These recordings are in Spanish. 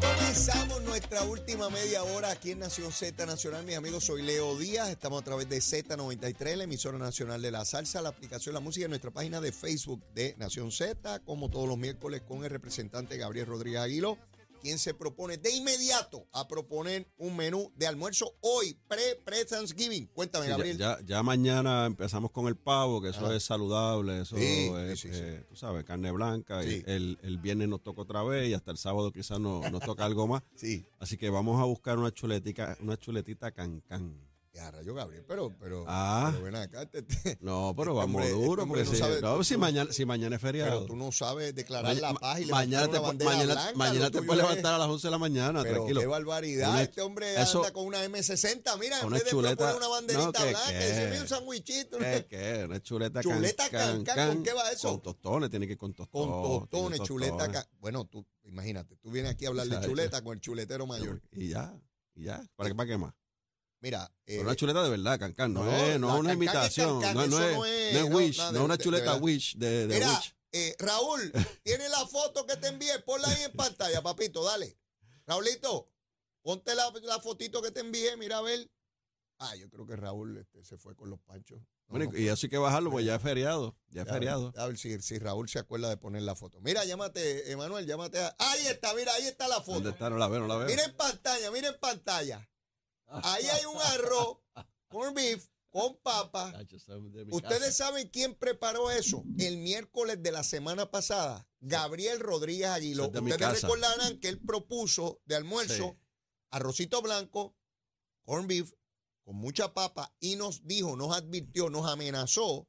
Comenzamos nuestra última media hora aquí en Nación Z Nacional. Mis amigos, soy Leo Díaz. Estamos a través de Z93, la emisora nacional de la salsa, la aplicación La Música en nuestra página de Facebook de Nación Z, como todos los miércoles con el representante Gabriel Rodríguez Aguilo, quien se propone de inmediato a proponer un menú de almuerzo hoy, pre-Thanksgiving. Cuéntame, ya- Gabriel. ya, ya mañana empezamos con el pavo, que eso es saludable, eso Sí, es, sí, sí, eh, tú sabes, carne blanca. y el, el viernes nos toca otra vez y hasta el sábado quizás nos, nos toca algo más. Sí. Así que vamos a buscar una chuletica, una chuletita cancán. Ya, rayo, Gabriel, pero, pero, Ah. pero ven acá. te- te- No, pero Este vamos hombre- este duro, porque no si, sabe- no, si mañana, si mañana es feriado. pero tú no sabes declarar Ma- la paz y mañana te, mañana, blanca. mañana te puedes es- levantar a las 11 de la mañana, Pero tranquilo. qué barbaridad. Una- este hombre eso- anda con una M60. Mira, en vez de proponer una banderita no, que- blanca, que- dice, mira un sandwichito. ¿Qué, qué? Una chuleta, Chuleta can- cancán, ¿con qué va eso? Con tostones, tiene que ir con Con tostones. tostones, tiene chuleta. tostones. ca- Bueno, tú, imagínate, tú vienes aquí a hablar de chuleta con el chuletero mayor. Y ya, y ya. ¿Para, qué- para qué más? Mira, eh, una chuleta de verdad, cancán, no, no, es, no es una es imitación, cancán, no, no eso es, no es- no es Wish, no de- es una de chuleta verdad. Wish de, de mira, Wish. eh, Raúl, tiene la foto que te envié, ponla ahí en pantalla, papito, dale. Raulito, ponte la, la fotito que te envié, mira a ver. Ah, yo creo que Raúl este, se fue con los panchos. No, Bueno, no y eso hay que bajarlo, pues ya es feriado, ya es feriado. A ver si, si Raúl se acuerda de poner la foto. Mira, llámate, Emanuel, llámate a... Ahí está, mira, ahí está la ¿Dónde foto. está? No la veo, no la veo. Mira en pantalla, mira en pantalla. Ahí hay un arroz con beef, con papa. ¿Ustedes saben quién preparó eso? El miércoles de la semana pasada, Gabriel Rodríguez Aguiló. Ustedes recordarán que él propuso de almuerzo Sí. arrocito blanco, corn beef, con mucha papa y nos dijo, nos advirtió, nos amenazó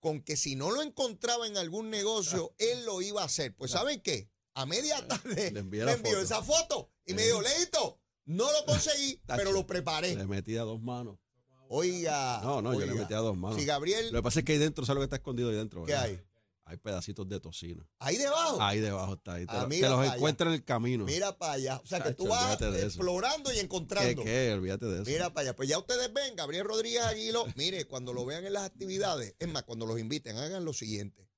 con que si no lo encontraba en algún negocio, él lo iba a hacer. Pues ¿saben qué? A media tarde Le envió foto. esa foto y me dijo, Leito, no lo conseguí, pero lo preparé. Le metí a dos manos. Oiga. No, no, yo le metí a dos manos. Si Gabriel, Lo que pasa es que ahí dentro, ¿sabes lo que está escondido ahí dentro? ¿qué verdad? hay? Hay pedacitos de tocino. Ahí debajo. Ahí debajo está. Ahí te, Ah, lo- mira te los encuentras en el camino. Mira para allá. O sea que tú vas explorando y ¿Qué, encontrando. qué? Olvídate de eso. Mira para allá. Pues ya ustedes ven, Gabriel Rodríguez Aguilo, mire, cuando lo vean en las actividades, es más, cuando los inviten, hagan lo siguiente.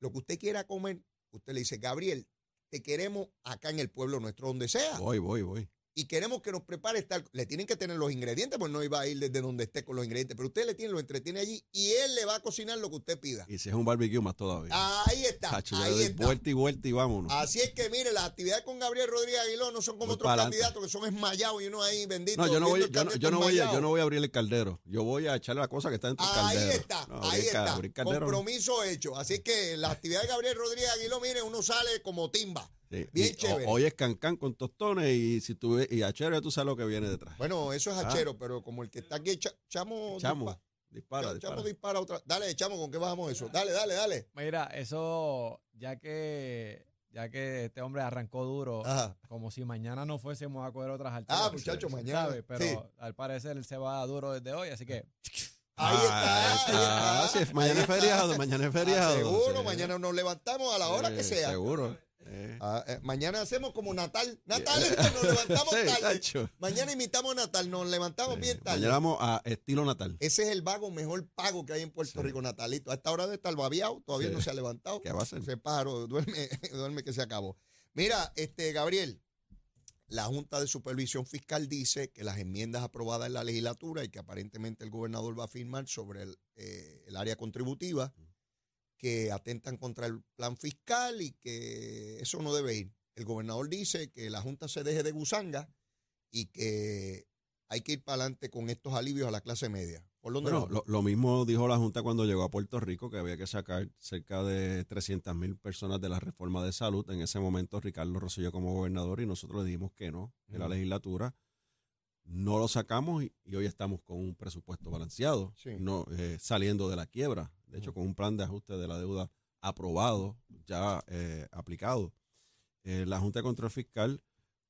Lo que usted quiera comer, usted le dice, Gabriel, te queremos acá en el pueblo nuestro, donde sea. Voy, voy, voy. Y queremos que nos prepare tal. Le tienen que tener los ingredientes, pues no iba a ir desde donde esté con los ingredientes, pero usted le tiene, lo entretiene allí y él le va a cocinar lo que usted pida. Y si es un barbecue, más todavía. Ahí está, ahí está. vuelta y vuelta y vámonos. Así es que mire, las actividades con Gabriel Rodríguez Aguiló no son como Voy otros candidatos que son esmayados y uno ahí bendito. No, yo no voy, yo no, yo no voy a, yo no voy a abrir el caldero. Yo voy a echarle la cosa que está dentro del Ahí caldero. está, No, ahí está. caldero, no. Compromiso hecho. Así que la actividad de Gabriel Rodríguez Aguiló, mire, uno sale como timba. Sí, Bien y chévere. ho- Hoy es cancán con tostones y si tú ves- y a chévere tú sabes lo que viene detrás. Bueno, eso es Ah. hachero, pero como el que está aquí, cha- chamo, Chamo, dispa- dispara, cha- dispara. chamo dispara otra. Dale, chamo, ¿con qué bajamos eso? Dale, dale, dale. Mira, eso, ya que, ya que este hombre arrancó duro, Ajá. como si mañana no fuésemos a coger otras alturas. Ah, muchacho, mañana. ¿sabe? Pero Sí. al parecer él se va duro desde hoy, así que Ahí está, ahí está. Sí, mañana ahí es feriado, mañana es Ah, feriado. seguro, sí. mañana nos levantamos a la hora que Sí, sea. Seguro. Eh. Ah, eh, mañana hacemos como Natal. Natal, nos levantamos tarde. Mañana imitamos a Natal, nos levantamos bien tarde. Mañana vamos a estilo natal. Ese es el vago mejor pago que hay en Puerto Sí. Rico, Natalito. A esta hora de estar babiado, todavía no se ha levantado. ¿Qué va a hacer? Ese pájaro duerme, duerme que se acabó. Mira, este Gabriel, la Junta de Supervisión Fiscal dice que las enmiendas aprobadas en la legislatura y que aparentemente el gobernador va a firmar sobre el, eh, el área contributiva, que atentan contra el plan fiscal y que eso no debe ir. El gobernador dice que la Junta se deje de gusanga y que hay que ir para adelante con estos alivios a la clase media. ¿Por dónde Bueno, lo, lo mismo dijo la Junta cuando llegó a Puerto Rico, que había que sacar cerca de 300 mil personas de la reforma de salud. En ese momento Ricardo Rosselló como gobernador y nosotros le dijimos que no en la legislatura. No lo sacamos y, y hoy estamos con un presupuesto balanceado, Sí. no eh, saliendo de la quiebra. De hecho, Ujú. con un plan de ajuste de la deuda aprobado, ya eh, aplicado. Eh, la Junta de Control Fiscal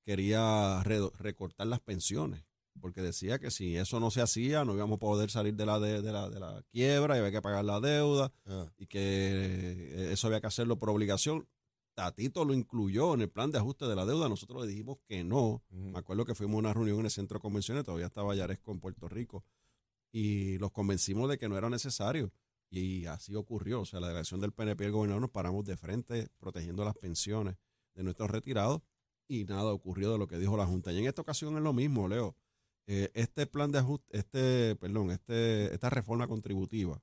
quería recortar las pensiones porque decía que si eso no se hacía no íbamos a poder salir de la, de, de la, de la quiebra y había que pagar la deuda Ah, y que eso había que hacerlo por obligación. Tatito lo incluyó en el plan de ajuste de la deuda, nosotros le dijimos que no. Me acuerdo que fuimos a una reunión en el centro de convenciones, todavía estaba Yaresco en Puerto Rico, y los convencimos de que no era necesario. Y así ocurrió. O sea, la delegación del PNP y el gobernador nos paramos de frente protegiendo las pensiones de nuestros retirados y nada ocurrió de lo que dijo la Junta. Y en esta ocasión es lo mismo, Leo. Eh, este plan de ajuste, este, perdón, este, esta reforma contributiva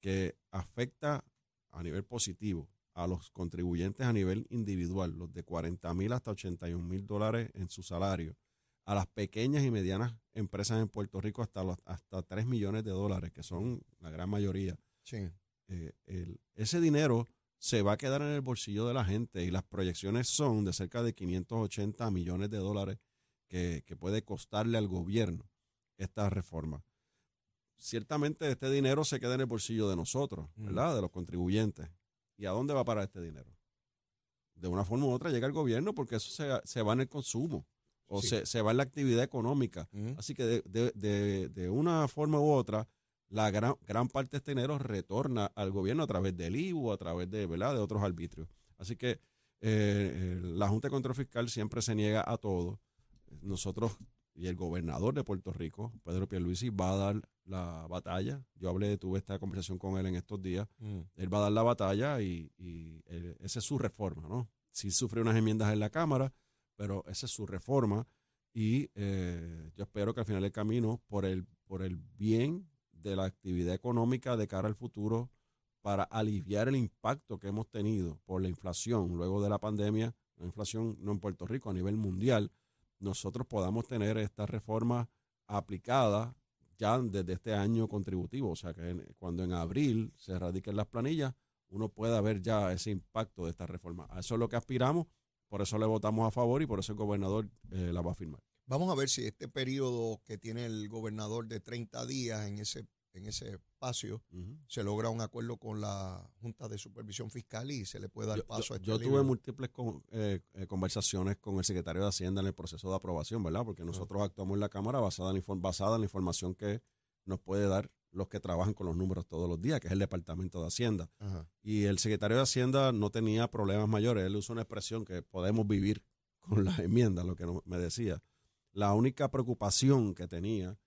que afecta a nivel positivo a los contribuyentes a nivel individual, los de 40 mil hasta 81 mil dólares en su salario, a las pequeñas y medianas empresas en Puerto Rico hasta, los, hasta 3 millones de dólares, que son la gran mayoría. Sí. Eh, el- ese dinero se va a quedar en el bolsillo de la gente y las proyecciones son de cerca de 580 millones de dólares que, que puede costarle al gobierno esta reforma. Ciertamente este dinero se queda en el bolsillo de nosotros, Mm. ¿verdad? De los contribuyentes. ¿Y a dónde va a parar este dinero? De una forma u otra llega el gobierno porque eso se, se va en el consumo o Sí. se, se va en la actividad económica. Así que de, de- de- de una forma u otra, la gran, gran parte de este dinero retorna al gobierno a través del IVU, a través de, ¿verdad? de otros arbitrios. Así que eh, eh, la Junta de Control Fiscal siempre se niega a todo. Nosotros y el gobernador de Puerto Rico, Pedro Pierluisi, va a dar la batalla. Yo hablé, tuve esta conversación con él en estos días. Mm. Él va a dar la batalla y, y, eh, esa es su reforma, ¿no? Sí sufrió unas enmiendas en la Cámara, pero esa es su reforma y eh, yo espero que al final del camino, por el, por el bien de la actividad económica de cara al futuro, para aliviar el impacto que hemos tenido por la inflación luego de la pandemia, la inflación no en Puerto Rico, a nivel mundial, nosotros podamos tener esta reforma aplicada ya desde este año contributivo. O sea que en- cuando en abril se radiquen las planillas, uno pueda ver ya ese impacto de esta reforma. A eso es lo que aspiramos, por eso le votamos a favor y por eso el gobernador eh, la va a firmar. Vamos a ver si este periodo que tiene el gobernador de 30 días en ese, en ese espacio se logra un acuerdo con la Junta de Supervisión Fiscal y se le puede dar Yo, paso yo- a este yo libro. tuve múltiples con- eh, eh, conversaciones con el secretario de Hacienda en el proceso de aprobación, ¿verdad? Porque nosotros actuamos en la Cámara basada en, basada en la información que nos puede dar los que trabajan con los números todos los días, que es el Departamento de Hacienda. Y el secretario de Hacienda no tenía problemas mayores. Él usó una expresión que podemos vivir con las enmiendas, lo que no- me decía. La única preocupación que tenía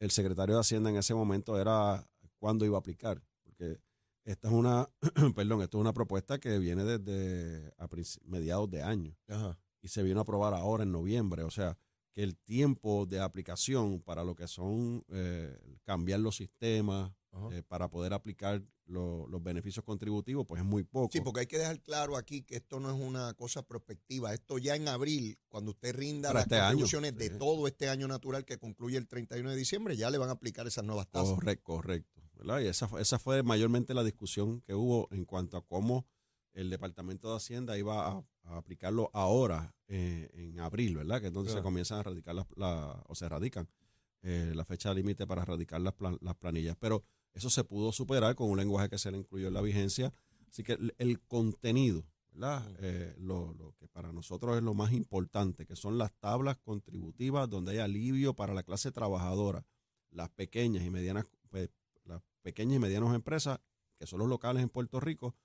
el secretario de Hacienda en ese momento era cuándo iba a aplicar. Porque esta es una, perdón, esto es una propuesta que viene desde a mediados de año Ajá. y se vino a aprobar ahora en noviembre. O sea, que el tiempo de aplicación para lo que son eh, cambiar los sistemas. Eh, para poder aplicar lo- los beneficios contributivos, pues es muy poco. Sí, porque hay que dejar claro aquí que esto no es una cosa prospectiva. Esto ya en abril, cuando usted rinda Para las este año, contribuciones de sí. todo este año natural que concluye el 31 de diciembre, ya le van a aplicar esas nuevas tasas. Correcto, correcto. ¿verdad? Y esa, fue- esa fue mayormente la discusión que hubo en cuanto a cómo el Departamento de Hacienda iba a, a aplicarlo ahora, eh, en abril, ¿verdad? Que es donde se Claro. comienzan a radicar las, la- o se radican eh, la fecha límite para radicar las, plan- las planillas. Pero eso se pudo superar con un lenguaje que se le incluyó en la vigencia. Así que el, el contenido, ¿verdad? Eh, lo, lo que para nosotros es lo más importante, que son las tablas contributivas donde hay alivio para la clase trabajadora, las pequeñas y medianas, pues, las pequeñas y medianas empresas, que son los locales en Puerto Rico,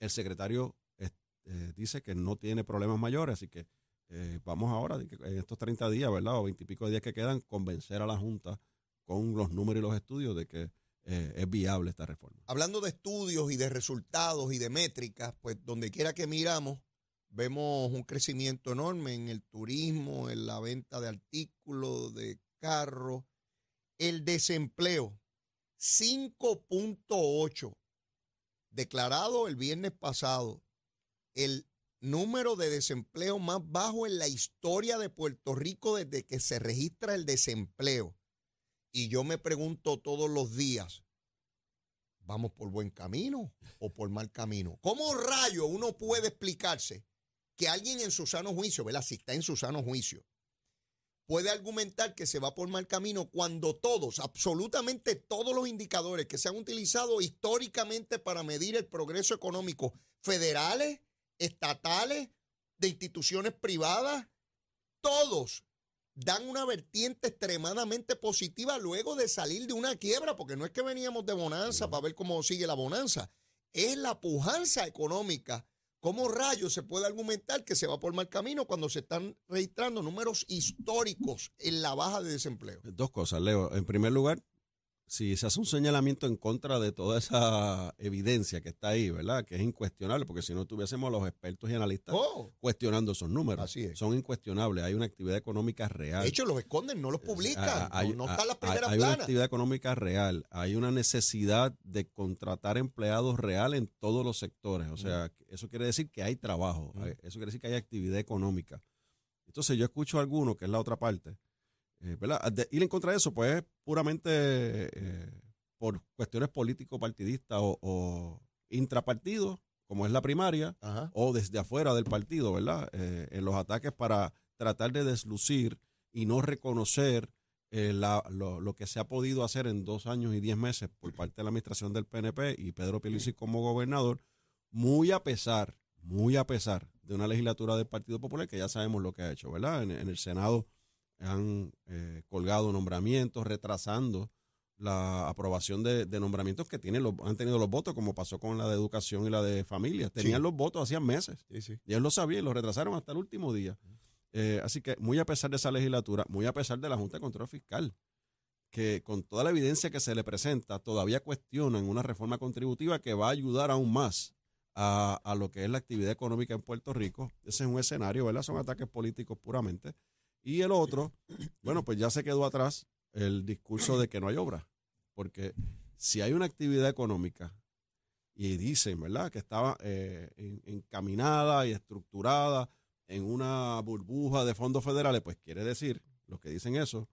el secretario eh, dice que no tiene problemas mayores, así que eh, vamos ahora, en estos 30 días, ¿verdad? O 20 y pico de días que quedan, convencer a la Junta con los números y los estudios de que eh, es viable esta reforma. Hablando de estudios y de resultados y de métricas, pues donde quiera que miramos, vemos un crecimiento enorme en el turismo, en la venta de artículos, de carros, el desempleo, 5.8, declarado el viernes pasado, el número de desempleo más bajo en la historia de Puerto Rico desde que se registra el desempleo. Y yo me pregunto todos los días, ¿vamos por buen camino o por mal camino? ¿Cómo rayo uno puede explicarse que alguien en su sano juicio, ¿verdad? Si está en su sano juicio, puede argumentar que se va por mal camino cuando todos, absolutamente todos los indicadores que se han utilizado históricamente para medir el progreso económico, federales, estatales, de instituciones privadas, todos dan una vertiente extremadamente positiva luego de salir de una quiebra, porque no es que veníamos de bonanza para ver cómo sigue la bonanza, es la pujanza económica. ¿Cómo rayos se puede argumentar que se va por mal camino cuando se están registrando números históricos en la baja de desempleo? Dos cosas, Leo. En primer lugar, si se hace un señalamiento en contra de toda esa evidencia que está ahí, ¿verdad? Que es incuestionable, porque si no tuviésemos a los expertos y analistas Oh, cuestionando esos números. Así es. Son incuestionables. Hay una actividad económica real. de hecho, los esconden, no los publican. Ah, hay, no, no están las hay- primeras hay una planas. actividad económica real, hay una necesidad de contratar empleados real en todos los sectores. O sea, eso quiere decir que hay trabajo, Mm. hay- eso quiere decir que hay actividad económica. Entonces yo escucho a algunos, que es la otra parte, eh, ¿verdad? De ir en contra de eso, pues es puramente eh, por cuestiones político-partidistas o, o intrapartidos, como es la primaria, Ajá. o desde afuera del partido, ¿verdad? Eh, en los ataques para tratar de deslucir y no reconocer eh, la- lo, lo que se ha podido hacer en dos años y diez meses por parte de la administración del PNP y Pedro Pierluisi como gobernador, muy a pesar, muy a pesar de una legislatura del Partido Popular que ya sabemos lo que ha hecho, ¿verdad? En, en el Senado han eh, colgado nombramientos, retrasando la aprobación de, de nombramientos que tienen los, han tenido los votos, como pasó con la de educación y la de familia. Tenían Sí. los votos hacían meses. Sí, sí. Y ellos lo sabían y lo retrasaron hasta el último día. Eh, así que muy a pesar de esa legislatura, muy a pesar de la Junta de Control Fiscal, que con toda la evidencia que se le presenta, todavía cuestionan una reforma contributiva que va a ayudar aún más a, a lo que es la actividad económica en Puerto Rico. Ese es un escenario, ¿verdad? Son ataques políticos puramente. Y el otro, bueno, pues ya se quedó atrás el discurso de que no hay obra. Porque si hay una actividad económica y dicen, ¿verdad?, que estaba eh, en- encaminada y estructurada en una burbuja de fondos federales, pues quiere decir, los que dicen eso,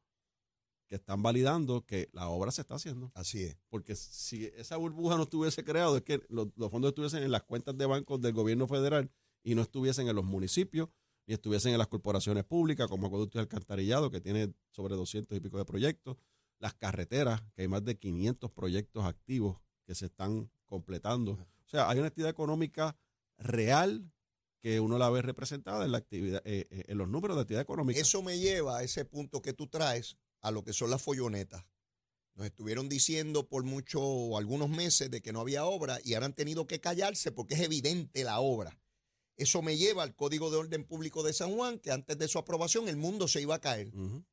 que están validando que la obra se está haciendo. Así es. Porque si esa burbuja no estuviese creado, es que los, los fondos estuviesen en las cuentas de bancos del gobierno federal y no estuviesen en los municipios, ni estuviesen en las corporaciones públicas, como Acueducto y Alcantarillado, que tiene sobre 200 y pico de proyectos, las carreteras, que hay más de 500 proyectos activos que se están completando. O sea, hay una actividad económica real que uno la ve representada en la actividad, eh, eh, en los números de actividad económica. Eso me lleva a ese punto que tú traes, a lo que son las follonetas. Nos estuvieron diciendo por mucho, algunos meses, de que no había obra y ahora han tenido que callarse porque es evidente la obra. Eso me lleva al Código de Orden Público de San Juan, que antes de su aprobación el mundo se iba a caer.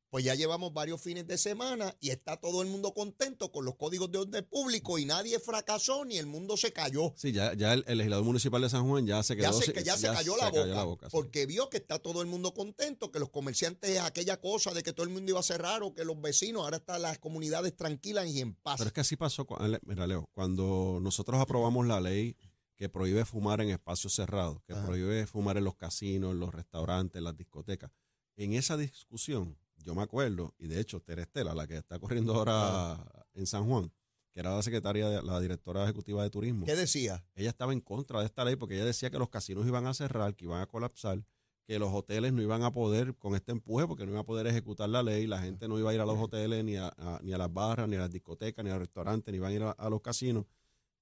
Pues ya llevamos varios fines de semana y está todo el mundo contento con los códigos de orden público y nadie fracasó ni el mundo se cayó. Sí, ya, ya el, el legislador municipal de San Juan ya se quedó. Ya se, sin- que ya se cayó, la, boca, porque vio que está todo el mundo contento, que los comerciantes, aquella cosa de que todo el mundo iba a cerrar o que los vecinos, ahora están las comunidades tranquilas y en paz. Pero es que así pasó. Mira, Leo, cuando nosotros aprobamos la ley que prohíbe fumar en espacios cerrados, que Ajá. prohíbe fumar en los casinos, en los restaurantes, en las discotecas, en esa discusión, yo me acuerdo, y de hecho, Terestela, la que está corriendo ahora en San Juan, que era la secretaria, de, la directora ejecutiva de turismo, ¿Qué decía? ella estaba en contra de esta ley porque ella decía que los casinos iban a cerrar, que iban a colapsar, que los hoteles no iban a poder con este empuje porque no iban a poder ejecutar la ley, la gente no iba a ir a los hoteles, ni a, a- ni a las barras, ni a las discotecas, ni a los restaurantes, ni iban a ir a, a los casinos.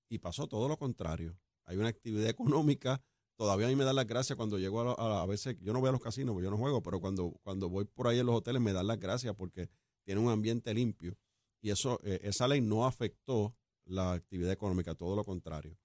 Y pasó todo lo contrario. Hay una actividad económica. Todavía a mí me dan las gracias cuando llego a, a, a veces, yo no voy a los casinos, porque yo no juego, pero cuando, cuando voy por ahí en los hoteles me dan las gracias porque tiene un ambiente limpio. Y eso, eh, esa ley no afectó la actividad económica, todo lo contrario.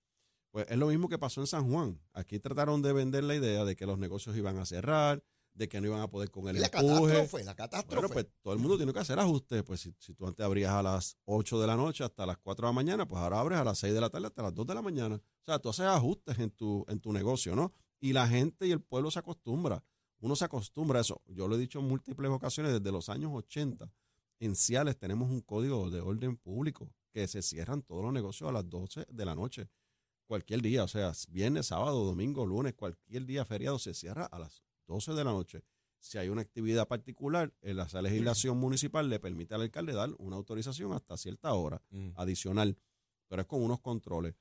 Pues es lo mismo que pasó en San Juan. Aquí trataron de vender la idea de que los negocios iban a cerrar, de que no iban a poder con el Y la empuje. catástrofe, la catástrofe. Bueno, pues todo el mundo tiene que hacer ajustes. Pues si, si tú antes abrías a las 8 de la noche hasta las 4 de la mañana, pues ahora abres a las 6 de la tarde hasta las 2 de la mañana. O sea, tú haces ajustes en tu, en tu negocio, ¿no? Y la gente y el pueblo se acostumbra. Uno se acostumbra a eso. Yo lo he dicho en múltiples ocasiones, desde los años 80, en Ciales tenemos un código de orden público que se cierran todos los negocios a las 12 de la noche. Cualquier día, o sea, viernes, sábado, domingo, lunes, cualquier día feriado se cierra a las 12 de la noche. Si hay una actividad particular, en la legislación municipal le permite al alcalde dar una autorización hasta cierta hora Mm. adicional, pero es con unos controles.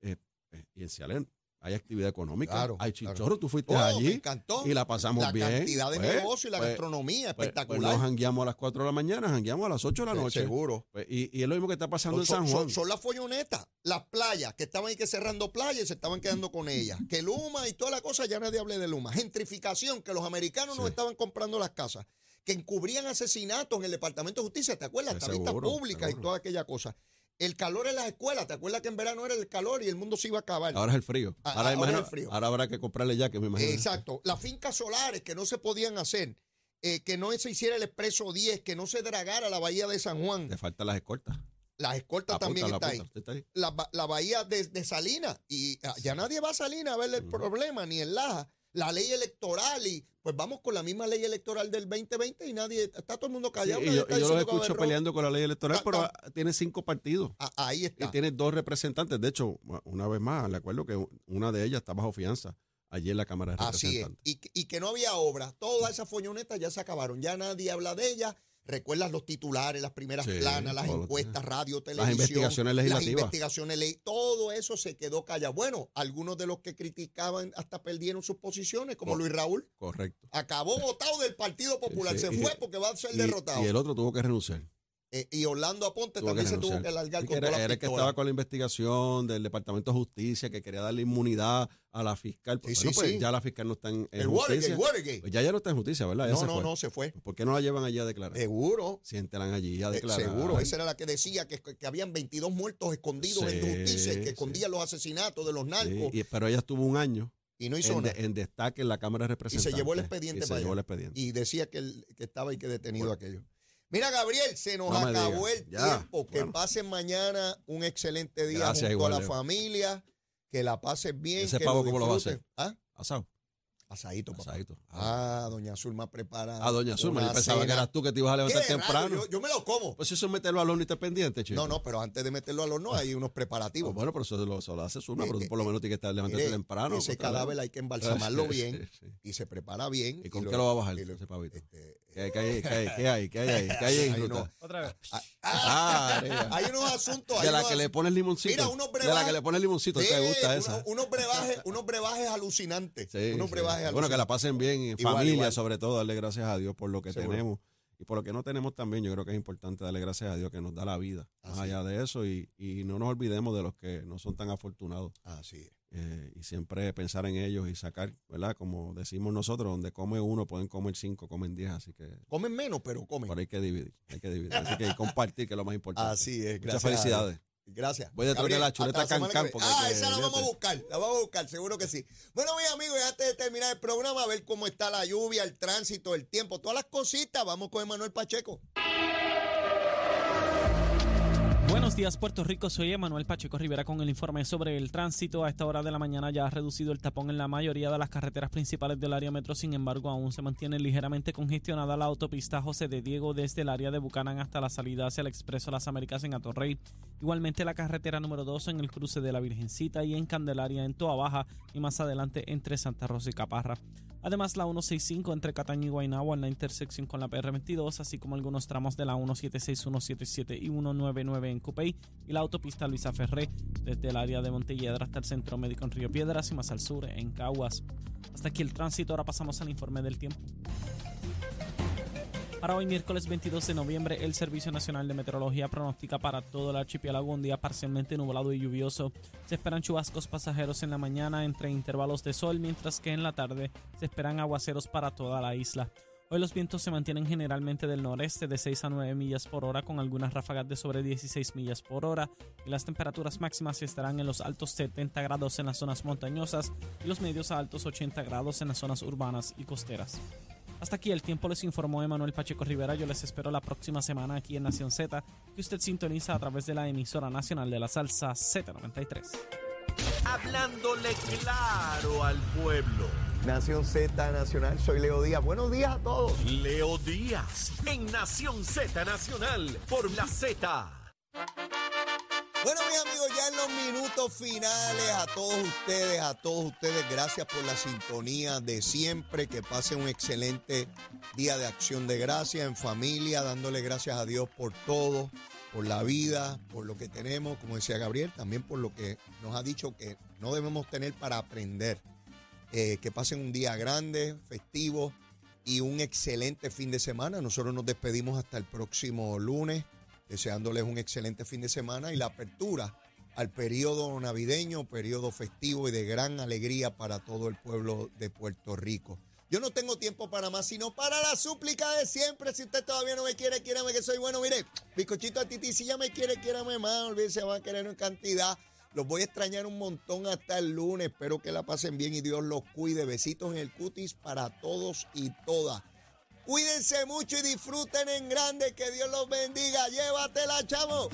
Eh, eh, y en Cialén hay actividad económica, Claro, hay claro. chichorro, tú fuiste Oh, me allí encantó. y la pasamos la bien. cantidad de Pues, negocio y la pues, gastronomía, pues, pues espectacular. nos jangueamos a las 4 de la mañana, jangueamos a las 8 de la noche. Seguro. Pues, y, y es lo mismo que está pasando en San Juan. son las follonetas, las playas, que estaban ahí que cerrando playas y se estaban quedando con ellas. Que Luma y toda la cosa, ya nadie hable de Luma. Gentrificación, que los americanos nos Sí. estaban comprando las casas. Que encubrían asesinatos en el Departamento de Justicia, ¿te acuerdas? Sí, Esta vista seguro, pública y toda aquella cosa. El calor en las escuelas, ¿te acuerdas que en verano era el calor y el mundo se iba a acabar? Ahora es el frío. Ah, Ahora, ahora imagino- es el frío. ahora habrá que comprarle ya, que me imagino. Exacto. Las fincas solares que no se podían hacer, eh, que no se hiciera el expreso 10, que no se dragara la bahía de San Juan. Te faltan las escoltas. Las escoltas Apunta, también la está ahí. apunta, está ahí. La, la bahía de, de Salinas. Y ah, ya nadie va a Salinas a ver el problema, ni en Laja. La ley electoral y pues vamos con la misma ley electoral del 2020 y nadie, está todo el mundo Sí, callado. y yo, está y yo los escucho peleando con la ley electoral, Ta- pero ta- ah, tiene cinco partidos. Ah, ahí Y está. tiene dos representantes. De hecho, una vez más, le acuerdo que una de ellas está bajo fianza allí en la Cámara de Así es. Representantes. Y, que- y que no había obra. Todas esas follonetas ya se acabaron. Ya nadie habla de ellas. Recuerdas los titulares, las primeras Sí, planas, las encuestas, radio, Las televisión. investigaciones Las legislativas. investigaciones, ley, todo eso se quedó callado. Bueno, algunos de los que criticaban hasta perdieron sus posiciones, como Co- Luis Raúl. Correcto. Acabó votado del Partido Popular. Sí, se fue porque va a ser Y, derrotado. y el otro tuvo que renunciar. Eh, y Orlando Aponte Tuvo también se tuvo que largar Sí, con era, las era el que estaba con la investigación del Departamento de Justicia, que quería darle inmunidad a la fiscal. Sí, Bueno, sí, pues sí. ya la fiscal no está en, en El justicia. Watergate. Pues ya ya no está en justicia, ¿verdad? Ya No, se no, fue. no, se fue. ¿Por qué no la llevan allí a declarar? Seguro. Siéntelan allí a Eh, declarar. seguro, esa era la que decía que, que habían 22 muertos escondidos en Sí, justicia y que sí. escondían los asesinatos de los Sí, narcos y- pero ella estuvo un año y no hizo en, nada. en destaque en la Cámara de Y Representantes. se llevó el expediente Y se para llevó allá. el expediente. Y decía que, el- que estaba ahí que detenido aquello. Mira, Gabriel, se nos No acabó el Ya, tiempo. Que bueno. pasen mañana un excelente día Gracias, junto a la Leo. familia. Que la pases bien. ¿Ese que pavo lo cómo lo va a disfrutes. ¿Ah? Asado. Asadito, papá. Asadito. Ah, doña Zulma prepara. Ah, doña Zulma, yo pensaba que eras tú que te ibas a ¿Qué levantar temprano. Yo, yo me lo como. Pues eso es meterlo al horno y te pendiente, chico. No, no, pero antes de meterlo al horno hay unos preparativos. Bueno, pero eso lo, eso lo hace Zulma, Eh, pero tú eh, por lo menos tienes que estar levantarte Mire, temprano. Ese cadáver hay que embalsamarlo bien Sí, sí. y se prepara bien. ¿Y con lo- qué lo va a bajar lo- ese pavito? este, ¿Qué, qué hay, qué hay, qué hay, qué hay ahí? ¿Qué hay Ahí no. Otra vez. ah, Ah, mira. hay unos asuntos. hay de la unos que le pones limoncito. Mira, unos de la brebajes- que le pones limoncito. Sí, ¿Te gusta uno- esa? unos brebajes, unos brebajes Bueno, que la pasen bien en Igual, familia, igual. sobre todo, darle gracias a Dios por lo que Seguro. tenemos. Y por lo que no tenemos también, yo creo que es importante darle gracias a Dios que nos da la vida. Más allá de eso, y, y no nos olvidemos de los que no son tan afortunados. Así es. eh, y siempre pensar en ellos y sacar, ¿verdad? Como decimos nosotros, donde come uno, pueden comer cinco, comen diez, así que Comen menos, pero comen. ahí hay que dividir, hay que dividir. Así que compartir, que es lo más importante. Así es. Muchas gracias felicidades. Gracias. Voy de Gabriel, la chuleta Cancán, Ah, esa la vamos a buscar. La vamos a buscar, seguro que sí. Bueno, mis amigos, ya antes de terminar el programa, a ver cómo está la lluvia, el tránsito, el tiempo, todas las cositas. Vamos con Emanuel Pacheco. Buenos días, Puerto Rico. Soy Emanuel Pacheco Rivera con el informe sobre el tránsito. A esta hora de la mañana ya ha reducido el tapón en la mayoría de las carreteras principales del área metro. Sin embargo, aún se mantiene ligeramente congestionada la autopista José de Diego desde el área de Bucanán hasta la salida hacia el Expreso Las Américas en Atorrey. Igualmente la carretera número 2 en el cruce de la Virgencita y en Candelaria en Toa Baja y más adelante entre Santa Rosa y Caparra. Además, la 165 entre Cataño y Guaynabo en la intersección con la PR22, así como algunos tramos de la 176, 177 y 199 en Cupey y la autopista Luisa Ferré desde el área de Montelledra hasta el Centro Médico en Río Piedras y más al sur en Caguas. Hasta aquí el tránsito, ahora pasamos al informe del tiempo. Para hoy, miércoles 22 de noviembre, el Servicio Nacional de Meteorología pronostica para todo el archipiélago un día parcialmente nublado y lluvioso. Se esperan chubascos pasajeros en la mañana entre intervalos de sol, mientras que en la tarde se esperan aguaceros para toda la isla. Hoy los vientos se mantienen generalmente del noreste de 6 a 9 millas por hora con algunas ráfagas de sobre 16 millas por hora y las temperaturas máximas estarán en los altos 70 grados en las zonas montañosas y los medios a altos 80 grados en las zonas urbanas y costeras. Hasta aquí el tiempo les informó Emanuel Pacheco Rivera. Yo les espero la próxima semana aquí en Nación Z, que usted sintoniza a través de la emisora nacional de la salsa Z93. Hablándole claro al pueblo. Nación Z Nacional, soy Leo Díaz. Buenos días a todos. Leo Díaz en Nación Z Nacional por la Z. Bueno, mis amigos, ya en los minutos finales, a todos ustedes, a todos ustedes, gracias por la sintonía de siempre. Que pasen un excelente día de acción de gracias en familia, dándole gracias a Dios por todo, por la vida, por lo que tenemos, como decía Gabriel, también por lo que nos ha dicho que no debemos tener para aprender. Eh, que pasen un día grande, festivo y un excelente fin de semana. Nosotros nos despedimos hasta el próximo lunes deseándoles un excelente fin de semana y la apertura al periodo navideño, periodo festivo y de gran alegría para todo el pueblo de Puerto Rico. Yo no tengo tiempo para más, sino para la súplica de siempre. Si usted todavía no me quiere, quiérame que soy bueno. Mire, bizcochito a Titi, si ya me quiere, quiérame más. Olvídese, va a querer en cantidad. Los voy a extrañar un montón hasta el lunes. Espero que la pasen bien y Dios los cuide. Besitos en el cutis para todos y todas. Cuídense mucho y disfruten en grande. Que Dios los bendiga. Llévatela, chavo.